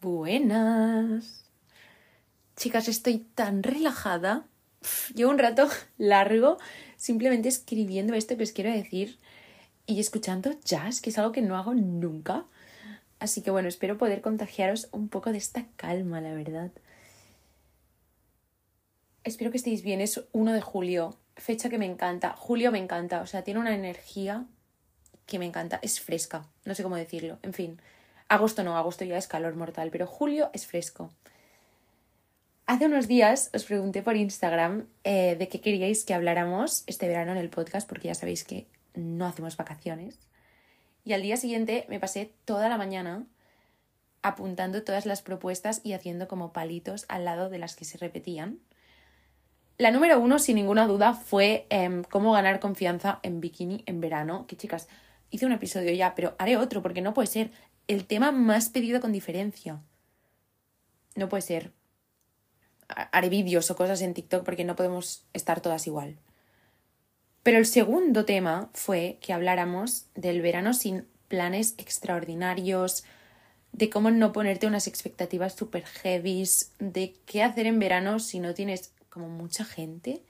Buenas. Chicas, estoy tan relajada. llevo un rato largo simplemente escribiendo esto que os quiero decir y escuchando jazz, que es algo que no hago nunca. Así que bueno, espero poder contagiaros un poco de esta calma, la verdad. Espero que estéis bien. Es 1 de julio, fecha que me encanta. Julio me encanta, o sea, tiene una energía que me encanta. Es fresca, no sé cómo decirlo. En fin, agosto no, agosto ya es calor mortal, pero julio es fresco. Hace unos días os pregunté por Instagram eh, de qué queríais que habláramos este verano en el podcast, porque ya sabéis que no hacemos vacaciones. Y al día siguiente me pasé toda la mañana apuntando todas las propuestas y haciendo como palitos al lado de las que se repetían. La número uno, sin ninguna duda, fue em, cómo ganar confianza en bikini en verano. Que chicas, hice un episodio ya, pero haré otro porque no puede ser el tema más pedido con diferencia. No puede ser. Haré vídeos o cosas en TikTok porque no podemos estar todas igual. Pero el segundo tema fue que habláramos del verano sin planes extraordinarios, de cómo no ponerte unas expectativas super heavies, de qué hacer en verano si no tienes como mucha gente,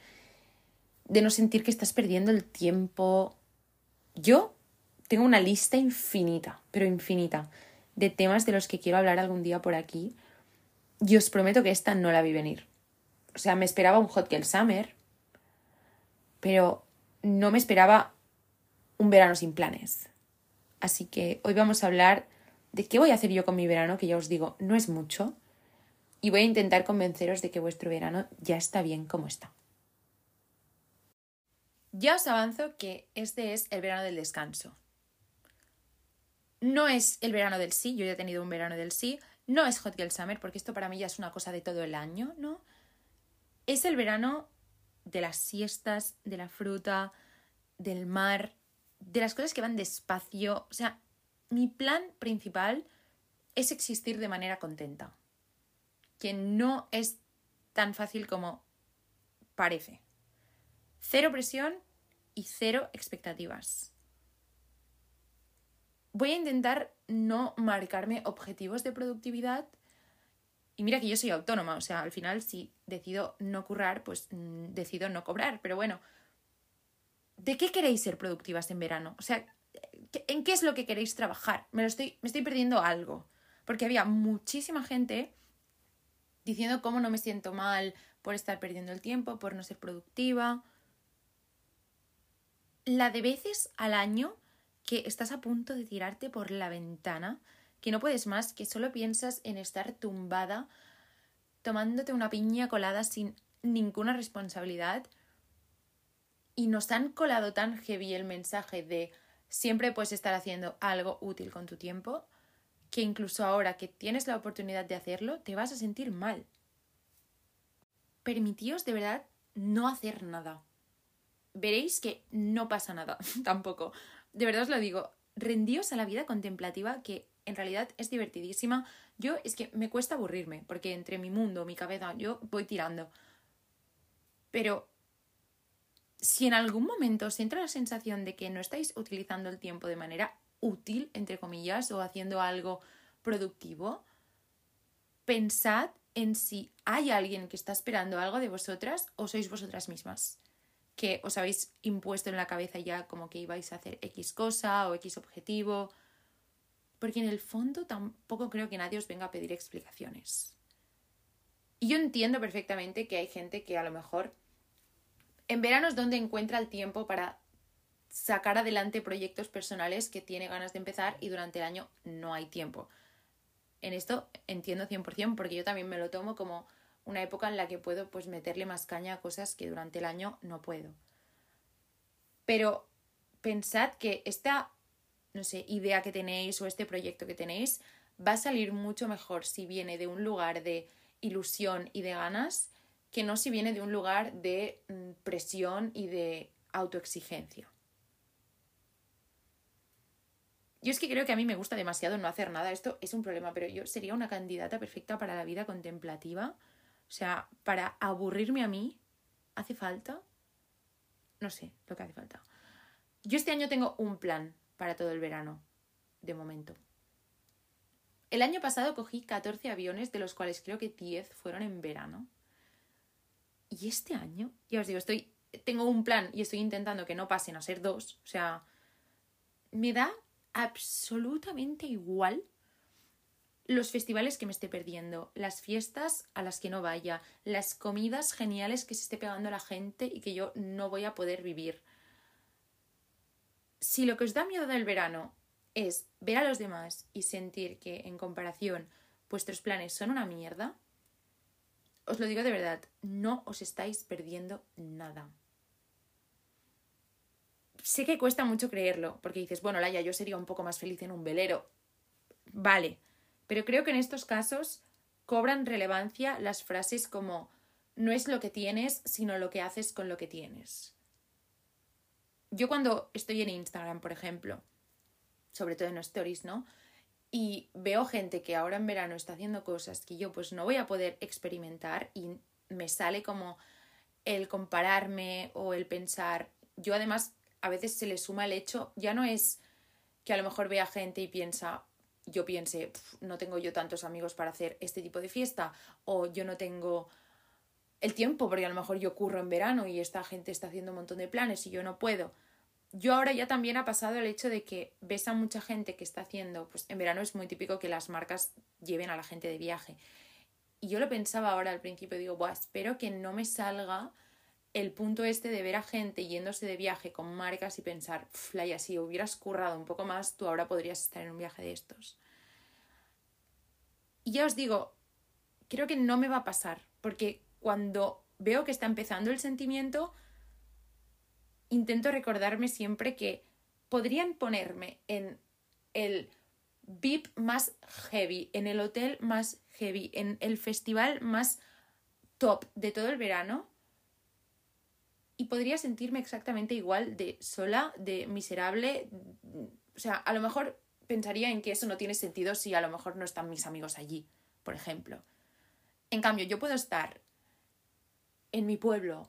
de no sentir que estás perdiendo el tiempo. Yo tengo una lista infinita, pero infinita, de temas de los que quiero hablar algún día por aquí. Y os prometo que esta no la vi venir. O sea, me esperaba un Hot Girl Summer, pero no me esperaba un verano sin planes. Así que hoy vamos a hablar de qué voy a hacer yo con mi verano, que ya os digo, no es mucho, y voy a intentar convenceros de que vuestro verano ya está bien como está. Ya os avanzo que este es el verano del descanso. No es el verano del sí, yo ya he tenido un verano del sí, no es Hot Girl Summer, porque esto para mí ya es una cosa de todo el año, ¿no? Es el verano de las siestas, de la fruta, del mar, de las cosas que van despacio. O sea, mi plan principal es existir de manera contenta, que no es tan fácil como parece. Cero presión y cero expectativas. Voy a intentar no marcarme objetivos de productividad y mira que yo soy autónoma, o sea, al final si decido no currar, pues mm, decido no cobrar. Pero bueno, ¿de qué queréis ser productivas en verano? O sea, ¿en qué es lo que queréis trabajar? Me, lo estoy, me estoy perdiendo algo. Porque había muchísima gente diciendo cómo no me siento mal por estar perdiendo el tiempo, por no ser productiva. La de veces al año que estás a punto de tirarte por la ventana que no puedes más, que solo piensas en estar tumbada, tomándote una piña colada sin ninguna responsabilidad. Y nos han colado tan heavy el mensaje de siempre puedes estar haciendo algo útil con tu tiempo, que incluso ahora que tienes la oportunidad de hacerlo, te vas a sentir mal. Permitíos de verdad no hacer nada. Veréis que no pasa nada tampoco. De verdad os lo digo, rendíos a la vida contemplativa que en realidad es divertidísima. Yo es que me cuesta aburrirme, porque entre mi mundo, mi cabeza, yo voy tirando. Pero si en algún momento os entra la sensación de que no estáis utilizando el tiempo de manera útil, entre comillas, o haciendo algo productivo, pensad en si hay alguien que está esperando algo de vosotras o sois vosotras mismas que os habéis impuesto en la cabeza ya como que ibais a hacer X cosa o X objetivo porque en el fondo tampoco creo que nadie os venga a pedir explicaciones. Y yo entiendo perfectamente que hay gente que a lo mejor en verano es donde encuentra el tiempo para sacar adelante proyectos personales que tiene ganas de empezar y durante el año no hay tiempo. En esto entiendo 100% porque yo también me lo tomo como una época en la que puedo pues meterle más caña a cosas que durante el año no puedo. Pero pensad que esta no sé, idea que tenéis o este proyecto que tenéis va a salir mucho mejor si viene de un lugar de ilusión y de ganas que no si viene de un lugar de mm, presión y de autoexigencia. Yo es que creo que a mí me gusta demasiado no hacer nada. Esto es un problema, pero yo sería una candidata perfecta para la vida contemplativa. O sea, para aburrirme a mí, ¿hace falta? No sé lo que hace falta. Yo este año tengo un plan para todo el verano, de momento. El año pasado cogí 14 aviones, de los cuales creo que 10 fueron en verano. Y este año, ya os digo, estoy, tengo un plan y estoy intentando que no pasen a ser dos. O sea, me da absolutamente igual los festivales que me esté perdiendo, las fiestas a las que no vaya, las comidas geniales que se esté pegando la gente y que yo no voy a poder vivir. Si lo que os da miedo del verano es ver a los demás y sentir que en comparación vuestros planes son una mierda, os lo digo de verdad, no os estáis perdiendo nada. Sé que cuesta mucho creerlo, porque dices, bueno, Laia, yo sería un poco más feliz en un velero. Vale, pero creo que en estos casos cobran relevancia las frases como no es lo que tienes, sino lo que haces con lo que tienes. Yo cuando estoy en Instagram, por ejemplo, sobre todo en los stories, ¿no? Y veo gente que ahora en verano está haciendo cosas que yo pues no voy a poder experimentar y me sale como el compararme o el pensar. Yo además a veces se le suma el hecho, ya no es que a lo mejor vea gente y piensa, yo piense, no tengo yo tantos amigos para hacer este tipo de fiesta, o yo no tengo el tiempo, porque a lo mejor yo curro en verano y esta gente está haciendo un montón de planes y yo no puedo. Yo ahora ya también ha pasado el hecho de que ves a mucha gente que está haciendo, pues en verano es muy típico que las marcas lleven a la gente de viaje. Y yo lo pensaba ahora al principio, digo, Buah, espero que no me salga el punto este de ver a gente yéndose de viaje con marcas y pensar, Flaya, si hubieras currado un poco más, tú ahora podrías estar en un viaje de estos. Y ya os digo, creo que no me va a pasar, porque cuando veo que está empezando el sentimiento, intento recordarme siempre que podrían ponerme en el VIP más heavy, en el hotel más heavy, en el festival más top de todo el verano y podría sentirme exactamente igual de sola, de miserable. O sea, a lo mejor pensaría en que eso no tiene sentido si a lo mejor no están mis amigos allí, por ejemplo. En cambio, yo puedo estar en mi pueblo,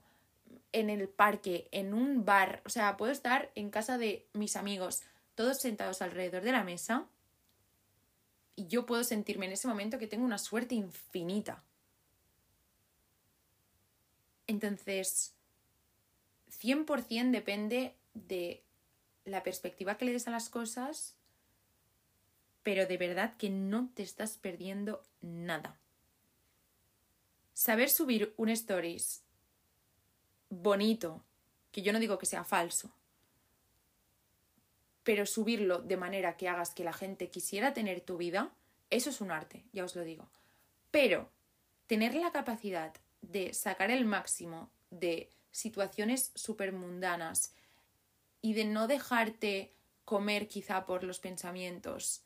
en el parque, en un bar, o sea, puedo estar en casa de mis amigos, todos sentados alrededor de la mesa, y yo puedo sentirme en ese momento que tengo una suerte infinita. Entonces, 100% depende de la perspectiva que le des a las cosas, pero de verdad que no te estás perdiendo nada. Saber subir un stories bonito, que yo no digo que sea falso, pero subirlo de manera que hagas que la gente quisiera tener tu vida, eso es un arte, ya os lo digo. Pero tener la capacidad de sacar el máximo de situaciones súper mundanas y de no dejarte comer quizá por los pensamientos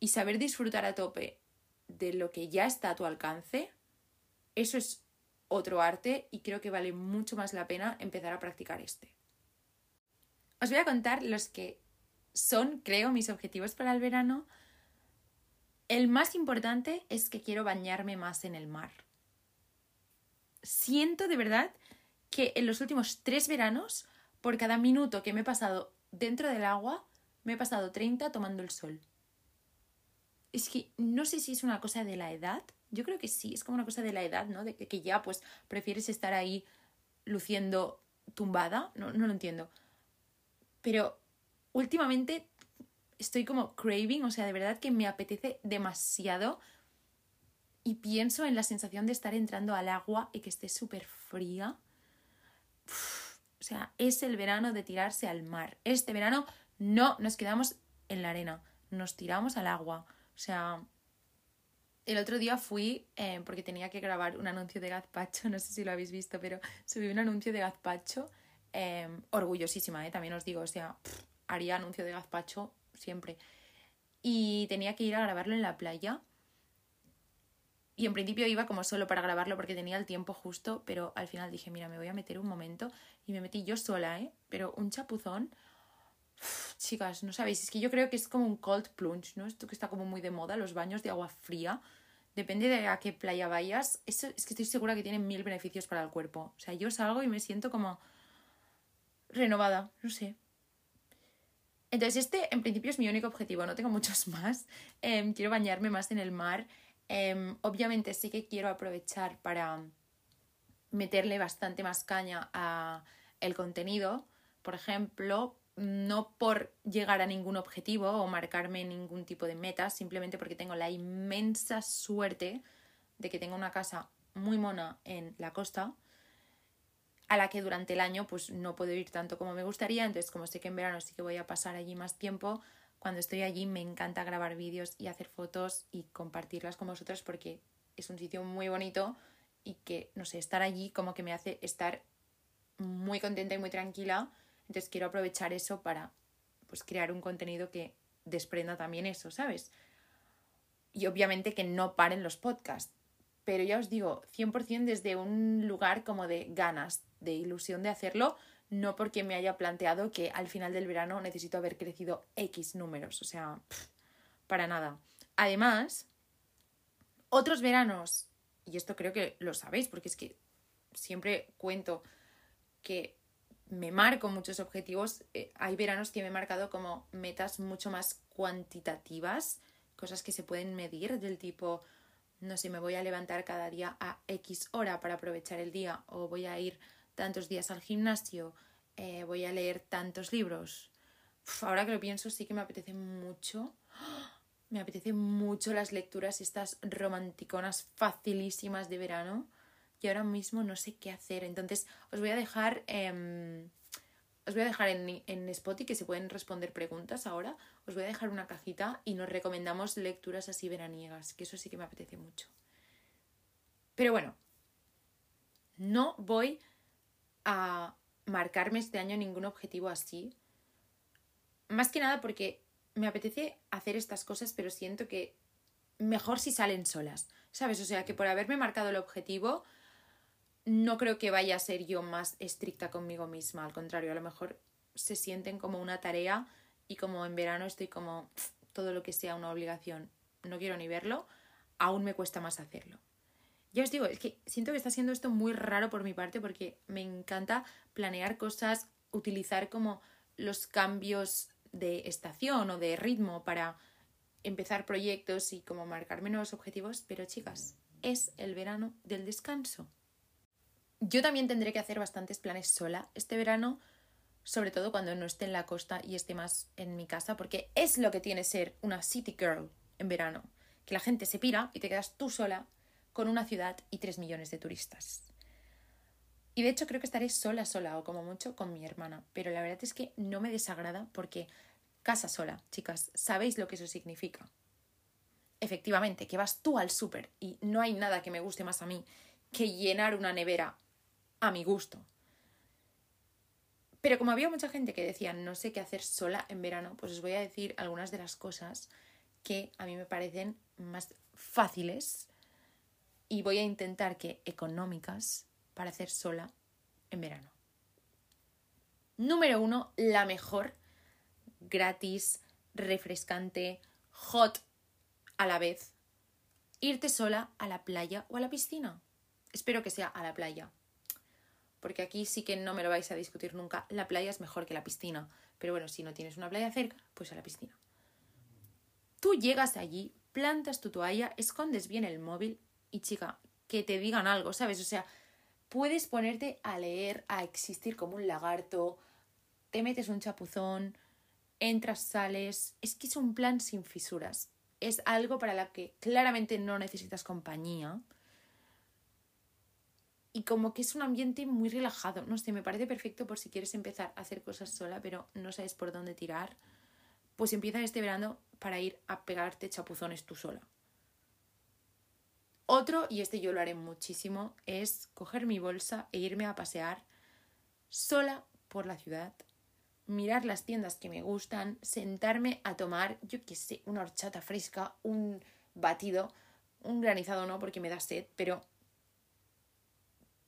y saber disfrutar a tope de lo que ya está a tu alcance, eso es otro arte y creo que vale mucho más la pena empezar a practicar este. Os voy a contar los que son, creo, mis objetivos para el verano. El más importante es que quiero bañarme más en el mar. Siento de verdad que en los últimos tres veranos, por cada minuto que me he pasado dentro del agua, me he pasado 30 tomando el sol. Es que no sé si es una cosa de la edad. Yo creo que sí, es como una cosa de la edad, ¿no? De que ya pues prefieres estar ahí luciendo tumbada. No, no lo entiendo. Pero últimamente estoy como craving, o sea, de verdad que me apetece demasiado y pienso en la sensación de estar entrando al agua y que esté súper fría o sea, es el verano de tirarse al mar. Este verano no nos quedamos en la arena, nos tiramos al agua. O sea, el otro día fui eh, porque tenía que grabar un anuncio de gazpacho, no sé si lo habéis visto, pero subí un anuncio de gazpacho. Em, orgullosísima, ¿eh? también os digo, o sea, haría anuncio de gazpacho siempre. Y tenía que ir a grabarlo en la playa y en principio iba como solo para grabarlo porque tenía el tiempo justo, pero al final dije, mira, me voy a meter un momento y me metí yo sola, ¿eh? Pero un chapuzón, chicas, no sabéis, es que yo creo que es como un cold plunge, ¿no? Esto que está como muy de moda, los baños de agua fría. Depende de a qué playa vayas, eso es que estoy segura que tiene mil beneficios para el cuerpo. O sea, yo salgo y me siento como renovada, no sé. Entonces, este en principio es mi único objetivo, no tengo muchos más. Em, quiero bañarme más en el mar. Em, obviamente sí que quiero aprovechar para meterle bastante más caña a el contenido. Por ejemplo, no por llegar a ningún objetivo o marcarme ningún tipo de meta, simplemente porque tengo la inmensa suerte de que tengo una casa muy mona en la costa a la que durante el año pues no puedo ir tanto como me gustaría, entonces como sé que en verano sí que voy a pasar allí más tiempo, cuando estoy allí me encanta grabar vídeos y hacer fotos y compartirlas con vosotros porque es un sitio muy bonito y que, no sé, estar allí como que me hace estar muy contenta y muy tranquila, entonces quiero aprovechar eso para pues crear un contenido que desprenda también eso, ¿sabes? Y obviamente que no paren los podcasts, pero ya os digo, 100% desde un lugar como de ganas, de ilusión de hacerlo, no porque me haya planteado que al final del verano necesito haber crecido X números, o sea, para nada. Además, otros veranos, y esto creo que lo sabéis, porque es que siempre cuento que me marco muchos objetivos, eh, hay veranos que me he marcado como metas mucho más cuantitativas, cosas que se pueden medir del tipo, no sé, me voy a levantar cada día a X hora para aprovechar el día o voy a ir tantos días al gimnasio, eh, voy a leer tantos libros. ahora que lo pienso, sí que me apetece mucho. Me apetece mucho las lecturas estas romanticonas facilísimas de verano. Y ahora mismo no sé qué hacer. Entonces, os voy a dejar. Em, os voy a dejar en, en Spotify que se pueden responder preguntas ahora. Os voy a dejar una cajita y nos recomendamos lecturas así veraniegas, que eso sí que me apetece mucho. Pero bueno, no voy a marcarme este año ningún objetivo así. Más que nada porque me apetece hacer estas cosas, pero siento que mejor si salen solas, ¿sabes? O sea, que por haberme marcado el objetivo, no creo que vaya a ser yo más estricta conmigo misma. Al contrario, a lo mejor se sienten como una tarea y como en verano estoy como todo lo que sea una obligación, no quiero ni verlo, aún me cuesta más hacerlo. Ya os digo, es que siento que está siendo esto muy raro por mi parte porque me encanta planear cosas, utilizar como los cambios de estación o de ritmo para empezar proyectos y como marcarme nuevos objetivos, pero chicas, es el verano del descanso. Yo también tendré que hacer bastantes planes sola este verano, sobre todo cuando no esté en la costa y esté más en mi casa, porque es lo que tiene ser una city girl en verano, que la gente se pira y te quedas tú sola con una ciudad y tres millones de turistas. Y de hecho creo que estaré sola, sola o como mucho con mi hermana, pero la verdad es que no me desagrada porque casa sola, chicas, ¿sabéis lo que eso significa? Efectivamente, que vas tú al súper y no hay nada que me guste más a mí que llenar una nevera a mi gusto. Pero como había mucha gente que decía no sé qué hacer sola en verano, pues os voy a decir algunas de las cosas que a mí me parecen más fáciles y voy a intentar que económicas para hacer sola en verano. Número uno, la mejor, gratis, refrescante, hot a la vez. Irte sola a la playa o a la piscina. Espero que sea a la playa. Porque aquí sí que no me lo vais a discutir nunca. La playa es mejor que la piscina. Pero bueno, si no tienes una playa cerca, pues a la piscina. Tú llegas allí, plantas tu toalla, escondes bien el móvil y chica, que te digan algo, ¿sabes? O sea, puedes ponerte a leer, a existir como un lagarto, te metes un chapuzón, entras, sales. Es que es un plan sin fisuras. Es algo para la que claramente no necesitas compañía. Y como que es un ambiente muy relajado. No sé, me parece perfecto por si quieres empezar a hacer cosas sola, pero no sabes por dónde tirar. Pues empieza este verano para ir a pegarte chapuzones tú sola. Otro, y este yo lo haré muchísimo, es coger mi bolsa e irme a pasear sola por la ciudad, mirar las tiendas que me gustan, sentarme a tomar, yo qué sé, una horchata fresca, un batido, un granizado no, porque me da sed, pero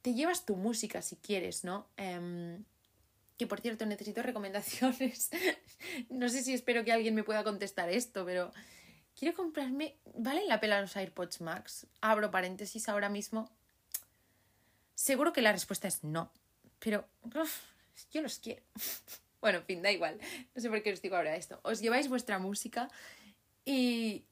te llevas tu música si quieres, ¿no? Em, que por cierto necesito recomendaciones. no sé si espero que alguien me pueda contestar esto, pero quiero comprarme, ¿vale la pena los AirPods Max? Abro paréntesis ahora mismo. Seguro que la respuesta es no, pero yo los quiero. Bueno, en fin, da igual. No sé por qué os digo ahora esto. Os lleváis vuestra música y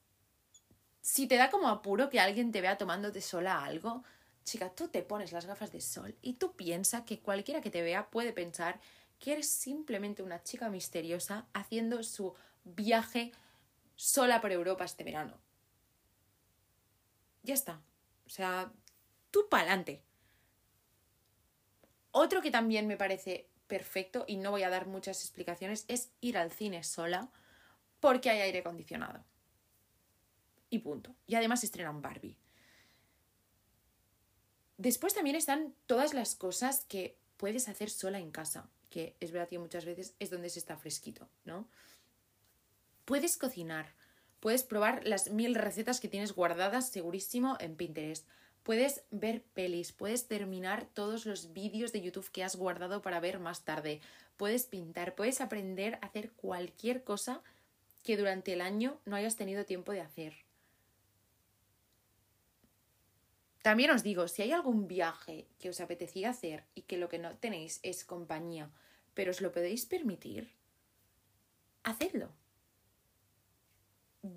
si te da como apuro que alguien te vea tomándote sola algo, chica, tú te pones las gafas de sol y tú piensas que cualquiera que te vea puede pensar que eres simplemente una chica misteriosa haciendo su viaje sola por Europa este verano. Ya está. O sea, tú pa'lante. Otro que también me parece perfecto y no voy a dar muchas explicaciones es ir al cine sola porque hay aire acondicionado. Y punto. Y además estrenan Barbie. Después también están todas las cosas que puedes hacer sola en casa, que es verdad que muchas veces es donde se está fresquito, ¿no? Puedes cocinar, puedes probar las mil recetas que tienes guardadas segurísimo en Pinterest, puedes ver pelis, puedes terminar todos los vídeos de YouTube que has guardado para ver más tarde, puedes pintar, puedes aprender a hacer cualquier cosa que durante el año no hayas tenido tiempo de hacer. También os digo, si hay algún viaje que os apetecía hacer y que lo que no tenéis es compañía, pero os lo podéis permitir, hacedlo.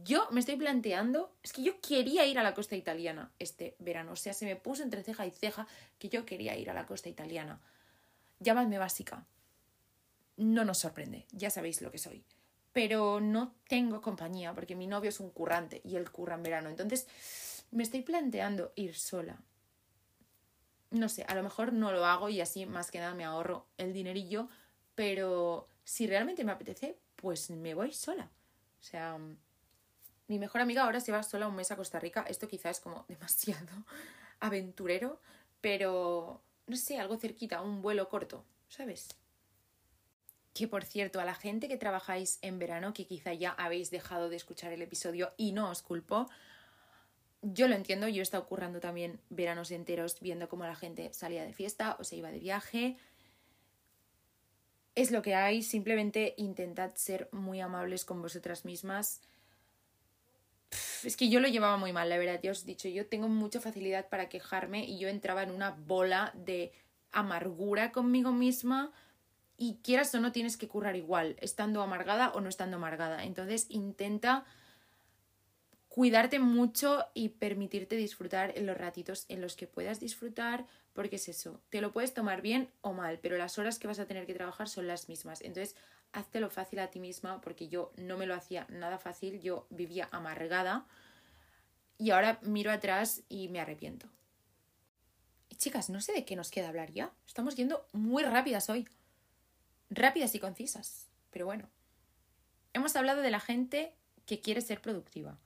Yo me estoy planteando, es que yo quería ir a la costa italiana este verano, o sea, se me puso entre ceja y ceja que yo quería ir a la costa italiana. Llámame básica. No nos sorprende, ya sabéis lo que soy. Pero no tengo compañía porque mi novio es un currante y él curra en verano. Entonces, me estoy planteando ir sola. No sé, a lo mejor no lo hago y así más que nada me ahorro el dinerillo, pero si realmente me apetece, pues me voy sola. O sea, mi mejor amiga ahora se va sola un mes a Costa Rica. Esto quizás es como demasiado aventurero, pero no sé, algo cerquita, un vuelo corto, ¿sabes? Que por cierto, a la gente que trabajáis en verano, que quizá ya habéis dejado de escuchar el episodio y no os culpo, yo lo entiendo, yo he estado currando también veranos enteros viendo cómo la gente salía de fiesta o se iba de viaje. Es lo que hay, simplemente intentad ser muy amables con vosotras mismas. Es que yo lo llevaba muy mal, la verdad, ya os he dicho, yo tengo mucha facilidad para quejarme y yo entraba en una bola de amargura conmigo misma y quieras o no tienes que currar igual, estando amargada o no estando amargada. Entonces intenta cuidarte mucho y permitirte disfrutar en los ratitos en los que puedas disfrutar, porque es eso, te lo puedes tomar bien o mal, pero las horas que vas a tener que trabajar son las mismas. Entonces, lo fácil a ti misma, porque yo no me lo hacía nada fácil, yo vivía amargada y ahora miro atrás y me arrepiento. Y chicas, no sé de qué nos queda hablar ya. Estamos yendo muy rápidas hoy. Rápidas y concisas. Pero bueno. Hemos hablado de la gente que quiere ser productiva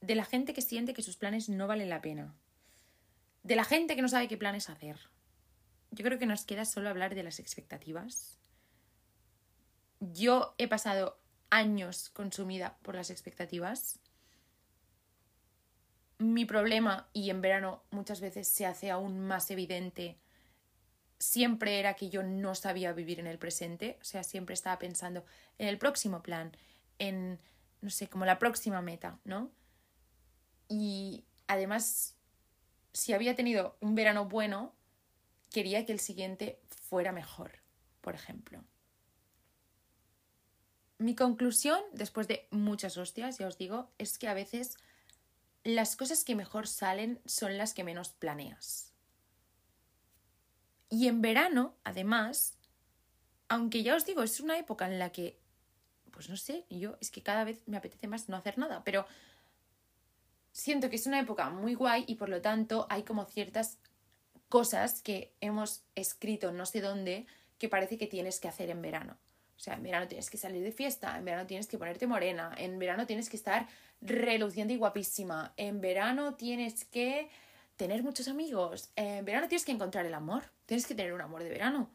de la gente que siente que sus planes no valen la pena, de la gente que no sabe qué planes hacer. Yo creo que nos queda solo hablar de las expectativas. Yo he pasado años consumida por las expectativas. Mi problema, y en verano muchas veces se hace aún más evidente, siempre era que yo no sabía vivir en el presente, o sea, siempre estaba pensando en el próximo plan, en, no sé, como la próxima meta, ¿no? Y además, si había tenido un verano bueno, quería que el siguiente fuera mejor, por ejemplo. Mi conclusión, después de muchas hostias, ya os digo, es que a veces las cosas que mejor salen son las que menos planeas. Y en verano, además, aunque ya os digo, es una época en la que, pues no sé, yo es que cada vez me apetece más no hacer nada, pero siento que es una época muy guay y por lo tanto hay como ciertas cosas que hemos escrito no sé dónde que parece que tienes que hacer en verano. O sea, en verano tienes que salir de fiesta, en verano tienes que ponerte morena, en verano tienes que estar reluciente y guapísima, en verano tienes que tener muchos amigos, en verano tienes que encontrar el amor, tienes que tener un amor de verano.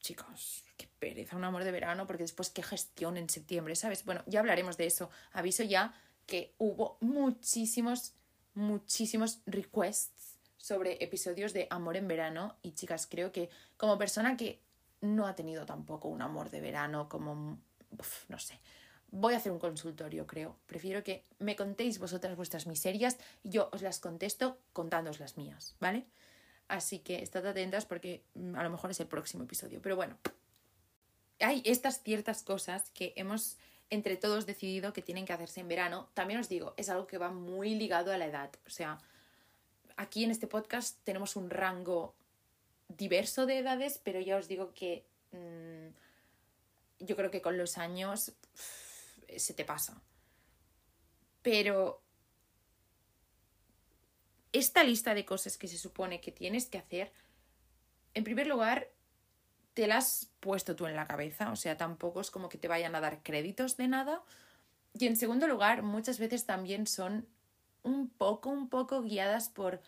chicos, qué pereza un amor de verano, porque después qué gestión en septiembre, ¿sabes? Bueno, ya hablaremos de eso. Aviso ya que hubo muchísimos, muchísimos requests sobre episodios de amor en verano y chicas, creo que como persona que no ha tenido tampoco un amor de verano como, no sé, voy a hacer un consultorio, creo. Prefiero que me contéis vosotras vuestras miserias y yo os las contesto contándoos las mías, ¿vale? Así que estad atentas porque mm, a lo mejor es el próximo episodio. Pero bueno, hay estas ciertas cosas que hemos entre todos decidido que tienen que hacerse en verano. También os digo, es algo que va muy ligado a la edad. O sea, aquí en este podcast tenemos un rango diverso de edades, pero ya os digo que mm, yo creo que con los años se te pasa. Pero esta lista de cosas que se supone que tienes que hacer, en primer lugar, te la has puesto tú en la cabeza, o sea, tampoco es como que te vayan a dar créditos de nada. Y en segundo lugar, muchas veces también son un poco, un poco guiadas por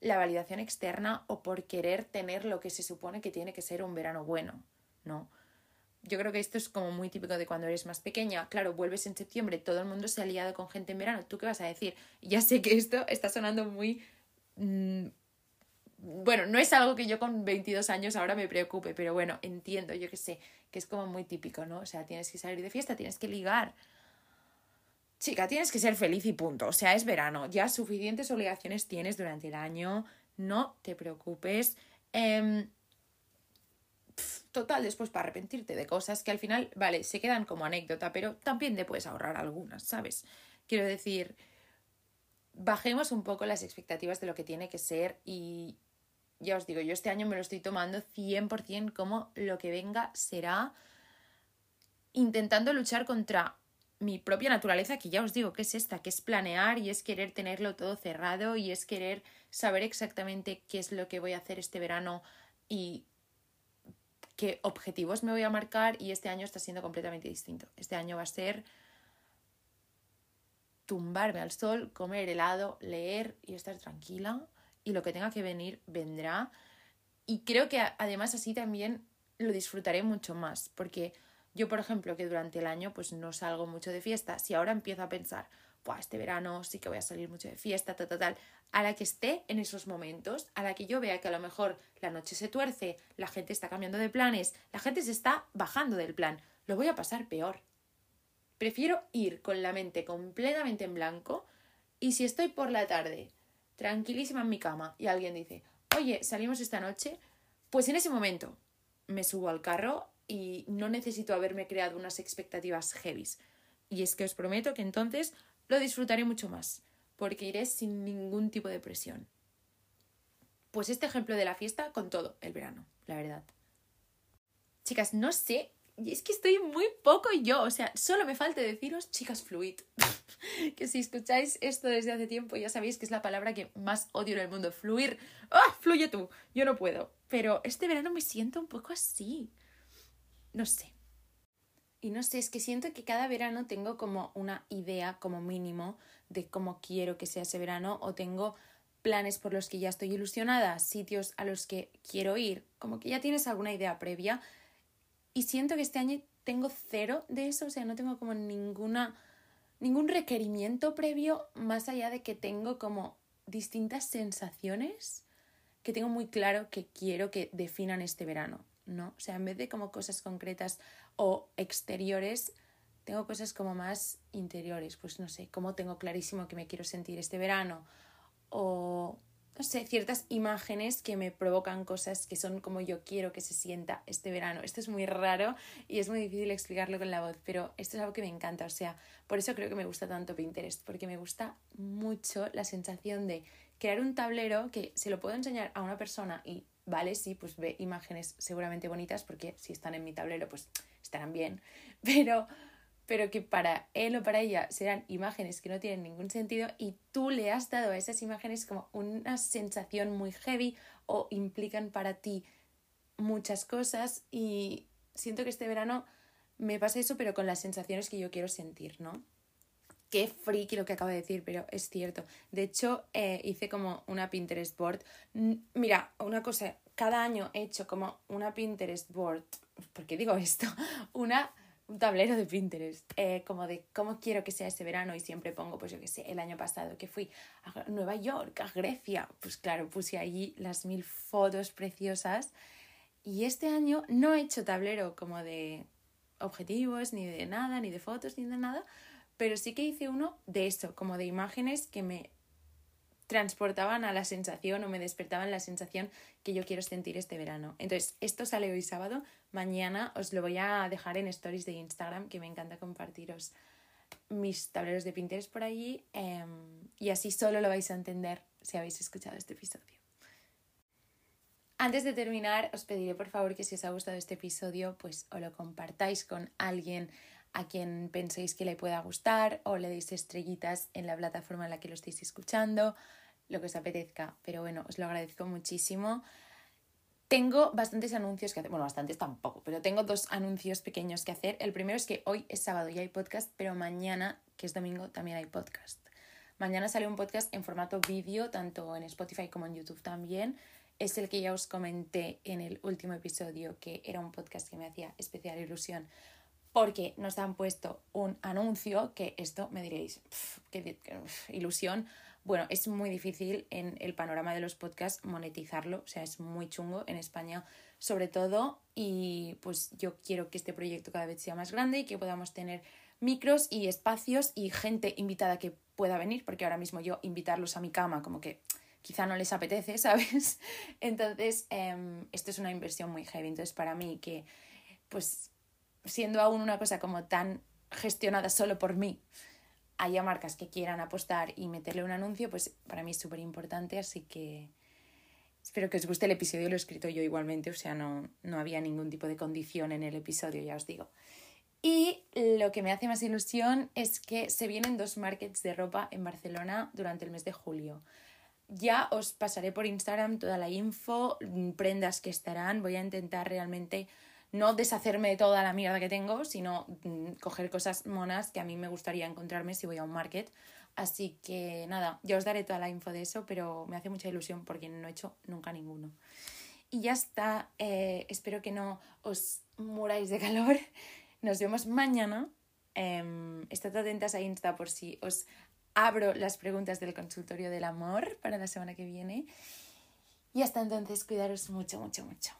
la validación externa o por querer tener lo que se supone que tiene que ser un verano bueno, ¿no? Yo creo que esto es como muy típico de cuando eres más pequeña. Claro, vuelves en septiembre, todo el mundo se ha liado con gente en verano. ¿Tú qué vas a decir? Ya sé que esto está sonando muy mm, bueno, no es algo que yo con 22 años ahora me preocupe, pero bueno, entiendo, yo que sé, que es como muy típico, ¿no? O sea, tienes que salir de fiesta, tienes que ligar. Chica, tienes que ser feliz y punto. O sea, es verano, ya suficientes obligaciones tienes durante el año, no te preocupes. Em, total, después para arrepentirte de cosas que al final, vale, se quedan como anécdota, pero también te puedes ahorrar algunas, ¿sabes? Quiero decir, bajemos un poco las expectativas de lo que tiene que ser y, ya os digo, yo este año me lo estoy tomando 100% como lo que venga será intentando luchar contra mi propia naturaleza, que ya os digo que es esta, que es planear y es querer tenerlo todo cerrado y es querer saber exactamente qué es lo que voy a hacer este verano y qué objetivos me voy a marcar y este año está siendo completamente distinto. Este año va a ser tumbarme al sol, comer helado, leer y estar tranquila y lo que tenga que venir vendrá. Y creo que además así también lo disfrutaré mucho más, porque yo, por ejemplo, que durante el año pues no salgo mucho de fiesta, si ahora empiezo a pensar, pues este verano sí que voy a salir mucho de fiesta, tal, tal, tal, a la que esté en esos momentos, a la que yo vea que a lo mejor la noche se tuerce, la gente está cambiando de planes, la gente se está bajando del plan, lo voy a pasar peor. Prefiero ir con la mente completamente en blanco y si estoy por la tarde tranquilísima en mi cama y alguien dice, oye, salimos esta noche, pues en ese momento me subo al carro y no necesito haberme creado unas expectativas heavies. Y es que os prometo que entonces lo disfrutaré mucho más, porque iré sin ningún tipo de presión. Pues este ejemplo de la fiesta con todo el verano, la verdad. Chicas, no sé, es que estoy muy poco yo, o sea, solo me falta deciros chicas fluid. que si escucháis esto desde hace tiempo ya sabéis que es la palabra que más odio en el mundo, fluir. ¡Ah! Fluye tú, yo no puedo. Pero este verano me siento un poco así. No sé. Y no sé, es que siento que cada verano tengo como una idea como mínimo de cómo quiero que sea ese verano o tengo planes por los que ya estoy ilusionada, sitios a los que quiero ir, como que ya tienes alguna idea previa y siento que este año tengo cero de eso, o sea, no tengo como ninguna ningún requerimiento previo más allá de que tengo como distintas sensaciones que tengo muy claro que quiero que definan este verano, ¿no? O sea, en vez de como cosas concretas o exteriores, tengo cosas como más interiores, pues no sé, cómo tengo clarísimo que me quiero sentir este verano o no sé, ciertas imágenes que me provocan cosas que son como yo quiero que se sienta este verano. Esto es muy raro y es muy difícil explicarlo con la voz, pero esto es algo que me encanta. O sea, por eso creo que me gusta tanto Pinterest, porque me gusta mucho la sensación de crear un tablero que se lo puedo enseñar a una persona y, vale, sí, pues ve imágenes seguramente bonitas, porque si están en mi tablero, pues estarán bien, pero pero que para él o para ella serán imágenes que no tienen ningún sentido y tú le has dado a esas imágenes como una sensación muy heavy o implican para ti muchas cosas y siento que este verano me pasa eso pero con las sensaciones que yo quiero sentir, ¿no? Qué friki lo que acabo de decir, pero es cierto. De hecho, eh, hice como una Pinterest board. Mira, una cosa, cada año he hecho como una Pinterest board, ¿por qué digo esto? Una un tablero de Pinterest, eh, como de cómo quiero que sea ese verano y siempre pongo, pues yo qué sé, el año pasado que fui a Nueva York, a Grecia, pues claro, puse allí las mil fotos preciosas y este año no he hecho tablero como de objetivos, ni de nada, ni de fotos, ni de nada, pero sí que hice uno de eso, como de imágenes que me transportaban a la sensación o me despertaban la sensación que yo quiero sentir este verano. Entonces, esto sale hoy sábado, mañana os lo voy a dejar en stories de Instagram, que me encanta compartiros mis tableros de Pinterest por allí em, y así solo lo vais a entender si habéis escuchado este episodio. Antes de terminar, os pediré por favor que si os ha gustado este episodio, pues o lo compartáis con alguien a quien penséis que le pueda gustar o le deis estrellitas en la plataforma en la que lo estéis escuchando, lo que os apetezca. Pero bueno, os lo agradezco muchísimo. Tengo bastantes anuncios que hacer, bueno, bastantes tampoco, pero tengo dos anuncios pequeños que hacer. El primero es que hoy es sábado y hay podcast, pero mañana, que es domingo, también hay podcast. Mañana sale un podcast en formato vídeo, tanto en Spotify como en YouTube también. Es el que ya os comenté en el último episodio, que era un podcast que me hacía especial ilusión porque nos han puesto un anuncio que esto me diréis, qué, ilusión. Bueno, es muy difícil en el panorama de los podcasts monetizarlo, o sea, es muy chungo en España sobre todo y pues yo quiero que este proyecto cada vez sea más grande y que podamos tener micros y espacios y gente invitada que pueda venir, porque ahora mismo yo invitarlos a mi cama como que quizá no les apetece, ¿sabes? Entonces, em, esto es una inversión muy heavy, entonces para mí que pues siendo aún una cosa como tan gestionada solo por mí, haya marcas que quieran apostar y meterle un anuncio, pues para mí es súper importante, así que espero que os guste el episodio, lo he escrito yo igualmente, o sea, no, no había ningún tipo de condición en el episodio, ya os digo. Y lo que me hace más ilusión es que se vienen dos markets de ropa en Barcelona durante el mes de julio. Ya os pasaré por Instagram toda la info, prendas que estarán, voy a intentar realmente no deshacerme de toda la mierda que tengo, sino mm, coger cosas monas que a mí me gustaría encontrarme si voy a un market. Así que nada, ya os daré toda la info de eso, pero me hace mucha ilusión porque no he hecho nunca ninguno. Y ya está, eh, espero que no os muráis de calor. Nos vemos mañana. Eh, estad atentas a Insta por si os abro las preguntas del consultorio del amor para la semana que viene. Y hasta entonces, cuidaros mucho, mucho, mucho.